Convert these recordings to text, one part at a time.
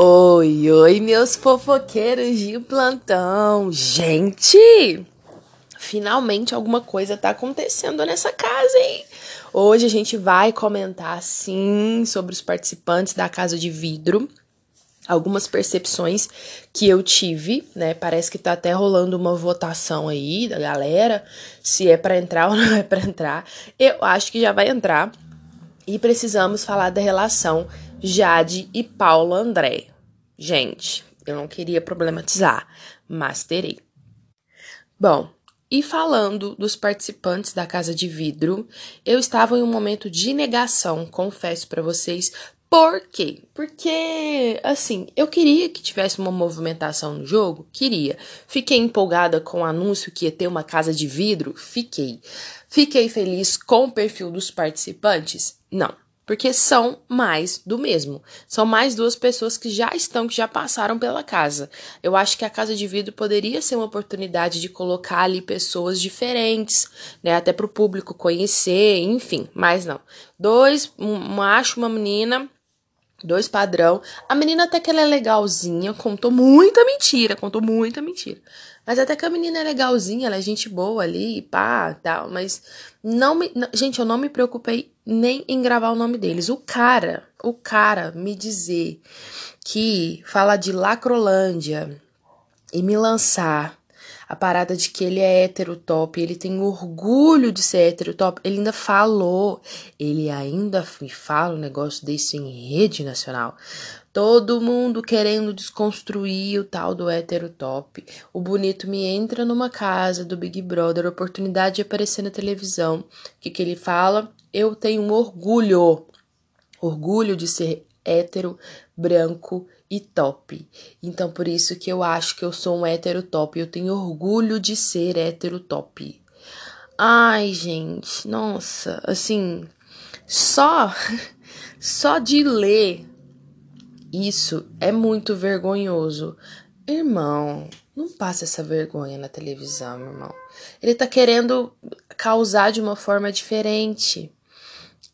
Oi, oi, meus fofoqueiros de plantão. Gente, finalmente alguma coisa tá acontecendo nessa casa, hein? Hoje a gente vai comentar, sim, sobre os participantes da Casa de Vidro. Algumas percepções que eu tive, né? Parece que tá até rolando uma votação aí da galera, se é para entrar ou não é para entrar. Eu acho que já vai entrar. E precisamos falar da relação Jade e Paulo André. Gente, eu não queria problematizar, mas terei. Bom, e falando dos participantes da Casa de Vidro, eu estava em um momento de negação, confesso para vocês. Por quê? Porque, assim, eu queria que tivesse uma movimentação no jogo, queria. Fiquei empolgada com o anúncio que ia ter uma casa de vidro, fiquei. Fiquei feliz com o perfil dos participantes? Não porque são mais do mesmo. São mais duas pessoas que já estão, que já passaram pela casa. Eu acho que a casa de vidro poderia ser uma oportunidade de colocar ali pessoas diferentes, né? Até para o público conhecer, enfim. Mas não. Dois, um macho, uma menina. Dois padrão. A menina até que ela é legalzinha, contou muita mentira, contou muita mentira. Mas até que a menina é legalzinha, ela é gente boa ali, pá, tal. Mas não me. Não, gente, eu não me preocupei nem em gravar o nome deles. O cara, o cara me dizer que fala de Lacrolândia e me lançar a parada de que ele é hétero top, ele tem orgulho de ser hétero top, ele ainda falou, ele ainda me fala um negócio desse em rede nacional. Todo mundo querendo desconstruir o tal do hétero top. O bonito me entra numa casa do Big Brother, oportunidade de aparecer na televisão. O que, que ele fala? Eu tenho um orgulho. Orgulho de ser hétero, branco e top. Então, por isso que eu acho que eu sou um hétero top. Eu tenho orgulho de ser hétero top. Ai, gente, nossa, assim, só só de ler isso é muito vergonhoso. Irmão, não passa essa vergonha na televisão, irmão. Ele tá querendo causar de uma forma diferente.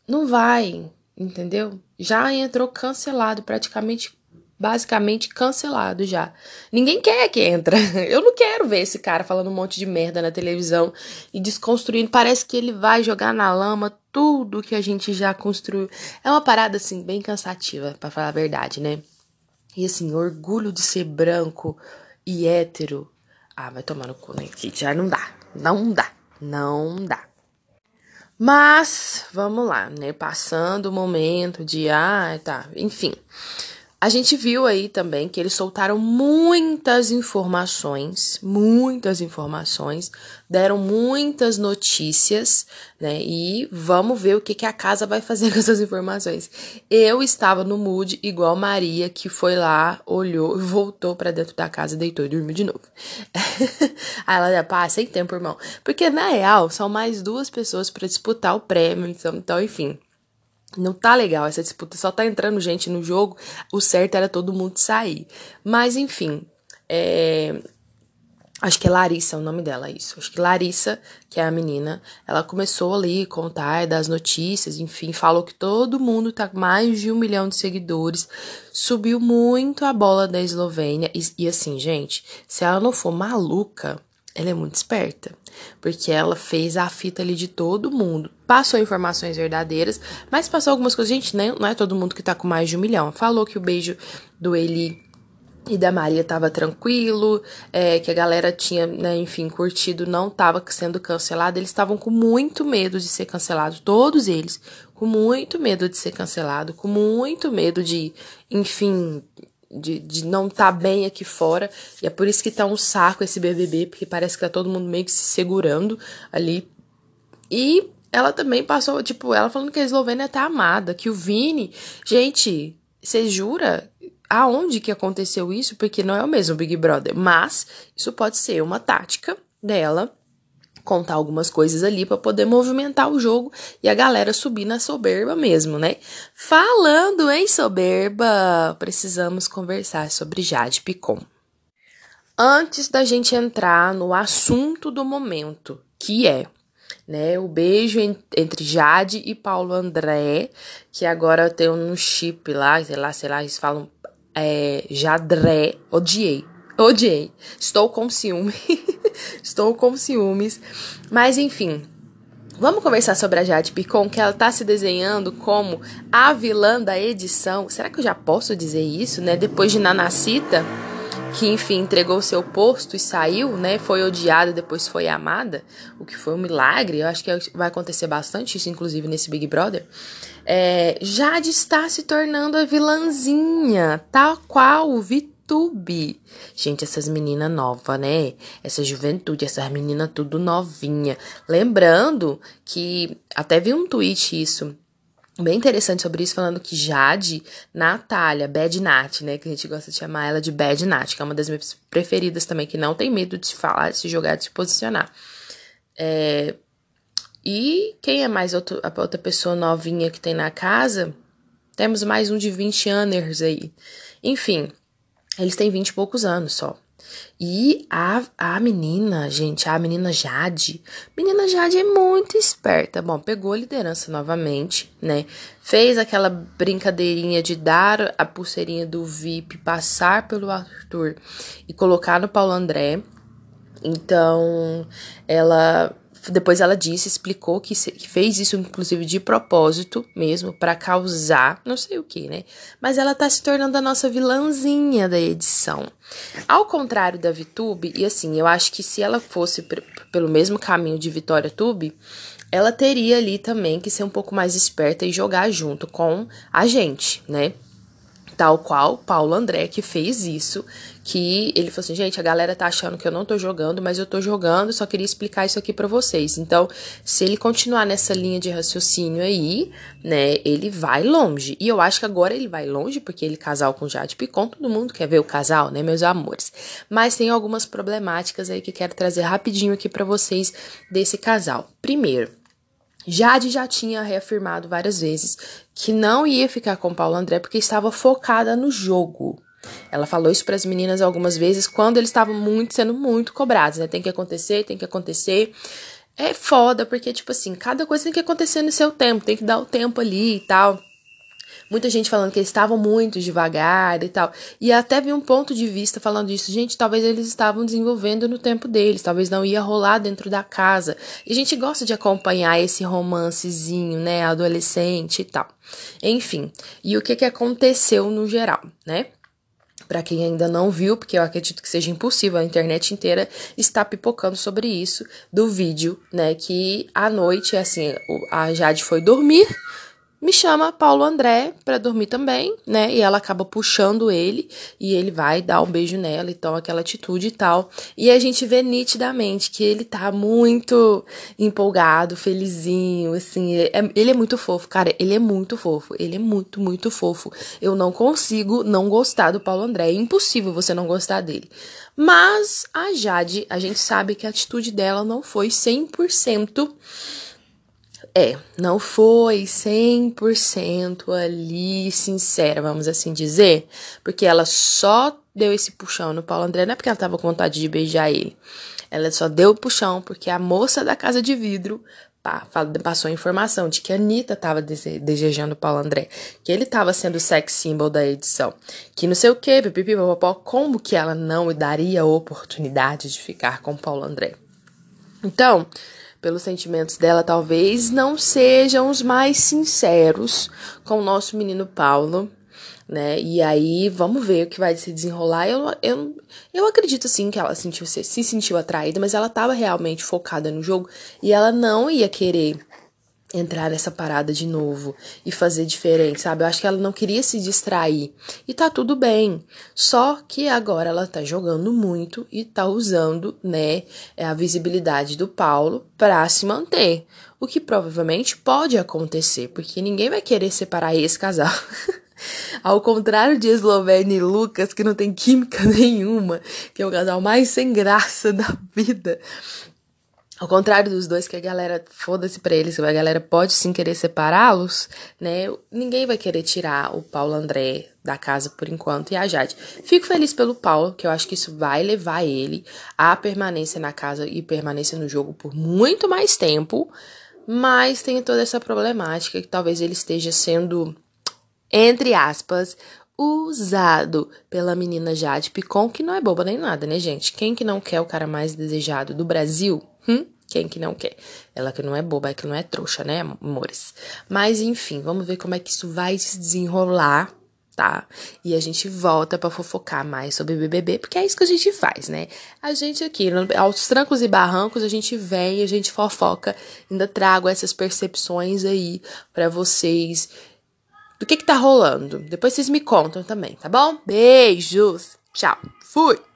Não vai, entendeu? Já entrou cancelado, praticamente basicamente cancelado já. Ninguém quer que entra. Eu não quero ver esse cara falando um monte de merda na televisão e desconstruindo. Parece que ele vai jogar na lama tudo que a gente já construiu. É uma parada assim bem cansativa, para falar a verdade, né? E assim, orgulho de ser branco e hétero. Ah, vai tomar no cu, né? Já não dá. Não dá. Não dá. Mas, vamos lá, né? Passando o momento de, ah, tá, enfim. A gente viu aí também que eles soltaram muitas informações, muitas informações, deram muitas notícias, né? E vamos ver o que, que a casa vai fazer com essas informações. Eu estava no mood igual Maria, que foi lá, olhou, voltou para dentro da casa, deitou e dormiu de novo. aí ela, pá, sem tempo, irmão. Porque na real, são mais duas pessoas para disputar o prêmio, então, então enfim. Não tá legal essa disputa, só tá entrando gente no jogo. O certo era todo mundo sair. Mas enfim, é... acho que é Larissa o nome dela, isso. Acho que Larissa, que é a menina, ela começou ali a contar das notícias, enfim, falou que todo mundo tá com mais de um milhão de seguidores, subiu muito a bola da Eslovênia. E, e assim, gente, se ela não for maluca, ela é muito esperta, porque ela fez a fita ali de todo mundo. Passou informações verdadeiras, mas passou algumas coisas. Gente, não é todo mundo que tá com mais de um milhão. Falou que o beijo do Eli e da Maria tava tranquilo, é, que a galera tinha, né, enfim, curtido, não tava sendo cancelado. Eles estavam com muito medo de ser cancelado, todos eles, com muito medo de ser cancelado, com muito medo de, enfim, de, de não estar tá bem aqui fora. E é por isso que tá um saco esse BBB, porque parece que tá todo mundo meio que se segurando ali. E ela também passou, tipo, ela falando que a Eslovênia tá amada, que o Vini. Gente, você jura? Aonde que aconteceu isso? Porque não é o mesmo Big Brother. Mas isso pode ser uma tática dela contar algumas coisas ali para poder movimentar o jogo e a galera subir na soberba mesmo, né? Falando em soberba, precisamos conversar sobre Jade Picon. Antes da gente entrar no assunto do momento, que é né? O beijo entre Jade e Paulo André, que agora tem um chip lá, sei lá, sei lá, eles falam é, Jadré, odiei. Odiei. Estou com ciúme. Estou com ciúmes. Mas enfim, Vamos conversar sobre a Jade Picon, que ela tá se desenhando como a vilã da edição. Será que eu já posso dizer isso, né? Depois de Nanacita, que enfim entregou seu posto e saiu, né? Foi odiada, depois foi amada, o que foi um milagre. Eu acho que vai acontecer bastante isso, inclusive nesse Big Brother. É, Jade está se tornando a vilãzinha, tal qual o Vitor YouTube. Gente, essas meninas novas, né? Essa juventude, essas meninas tudo novinha. Lembrando que até vi um tweet isso bem interessante sobre isso, falando que Jade, Natália, Bad Nat, né? Que a gente gosta de chamar ela de Bad Nat, que é uma das minhas preferidas também, que não tem medo de se falar, de se jogar, de se posicionar. É, e quem é mais outro, a outra pessoa novinha que tem na casa? Temos mais um de 20 anos aí. Enfim, eles têm vinte e poucos anos só. E a, a menina, gente, a menina Jade, menina Jade é muito esperta. Bom, pegou a liderança novamente, né? Fez aquela brincadeirinha de dar a pulseirinha do VIP, passar pelo Arthur e colocar no Paulo André. Então, ela depois ela disse, explicou que, se, que fez isso inclusive de propósito mesmo para causar, não sei o que, né? Mas ela tá se tornando a nossa vilãzinha da edição. Ao contrário da Vitube, e assim, eu acho que se ela fosse pelo mesmo caminho de Vitória Tube, ela teria ali também que ser um pouco mais esperta e jogar junto com a gente, né? Tal qual Paulo André, que fez isso, que ele falou assim, gente, a galera tá achando que eu não tô jogando, mas eu tô jogando, só queria explicar isso aqui para vocês. Então, se ele continuar nessa linha de raciocínio aí, né, ele vai longe. E eu acho que agora ele vai longe, porque ele casal com Jade Picon, todo mundo quer ver o casal, né, meus amores. Mas tem algumas problemáticas aí que quero trazer rapidinho aqui para vocês desse casal. Primeiro, Jade já tinha reafirmado várias vezes que não ia ficar com Paulo André porque estava focada no jogo. Ela falou isso para as meninas algumas vezes quando eles estavam muito sendo muito cobrados, né? Tem que acontecer, tem que acontecer. É foda porque tipo assim, cada coisa tem que acontecer no seu tempo, tem que dar o tempo ali e tal. Muita gente falando que eles estavam muito devagar e tal. E até vi um ponto de vista falando isso. Gente, talvez eles estavam desenvolvendo no tempo deles. Talvez não ia rolar dentro da casa. E a gente gosta de acompanhar esse romancezinho, né? Adolescente e tal. Enfim. E o que, que aconteceu no geral, né? Para quem ainda não viu, porque eu acredito que seja impossível, a internet inteira está pipocando sobre isso, do vídeo, né? Que à noite, assim, a Jade foi dormir, me chama Paulo André para dormir também, né? E ela acaba puxando ele e ele vai dar um beijo nela, então aquela atitude e tal. E a gente vê nitidamente que ele tá muito empolgado, felizinho, assim. Ele é, ele é muito fofo, cara. Ele é muito fofo. Ele é muito, muito fofo. Eu não consigo não gostar do Paulo André. É impossível você não gostar dele. Mas a Jade, a gente sabe que a atitude dela não foi 100% é, não foi 100% ali sincera, vamos assim dizer, porque ela só deu esse puxão no Paulo André, não é porque ela tava com vontade de beijar ele. Ela só deu o puxão porque a moça da casa de vidro pá, passou a informação de que a Anitta tava desejando o Paulo André, que ele tava sendo o sex symbol da edição, que não sei o que, pipipi, popopó, como que ela não daria a oportunidade de ficar com o Paulo André. Então, pelos sentimentos dela, talvez não sejam os mais sinceros com o nosso menino Paulo, né? E aí, vamos ver o que vai se desenrolar. Eu, eu, eu acredito sim que ela sentiu, se sentiu atraída, mas ela estava realmente focada no jogo e ela não ia querer entrar nessa parada de novo e fazer diferente, sabe? Eu acho que ela não queria se distrair. E tá tudo bem. Só que agora ela tá jogando muito e tá usando, né, a visibilidade do Paulo para se manter. O que provavelmente pode acontecer, porque ninguém vai querer separar esse casal. Ao contrário de Eslovênia e Lucas, que não tem química nenhuma, que é o casal mais sem graça da vida, ao contrário dos dois, que a galera, foda-se pra eles, a galera pode sim querer separá-los, né? Ninguém vai querer tirar o Paulo André da casa por enquanto e a Jade. Fico feliz pelo Paulo, que eu acho que isso vai levar ele à permanência na casa e permanência no jogo por muito mais tempo, mas tem toda essa problemática que talvez ele esteja sendo, entre aspas, usado pela menina Jade Picon, que não é boba nem nada, né, gente? Quem que não quer o cara mais desejado do Brasil? Hum? Quem que não quer? Ela que não é boba, é que não é trouxa, né, amores? Mas enfim, vamos ver como é que isso vai se desenrolar, tá? E a gente volta para fofocar mais sobre BBB, porque é isso que a gente faz, né? A gente aqui, aos trancos e barrancos, a gente vem, a gente fofoca, ainda trago essas percepções aí para vocês do que que tá rolando. Depois vocês me contam também, tá bom? Beijos. Tchau. Fui.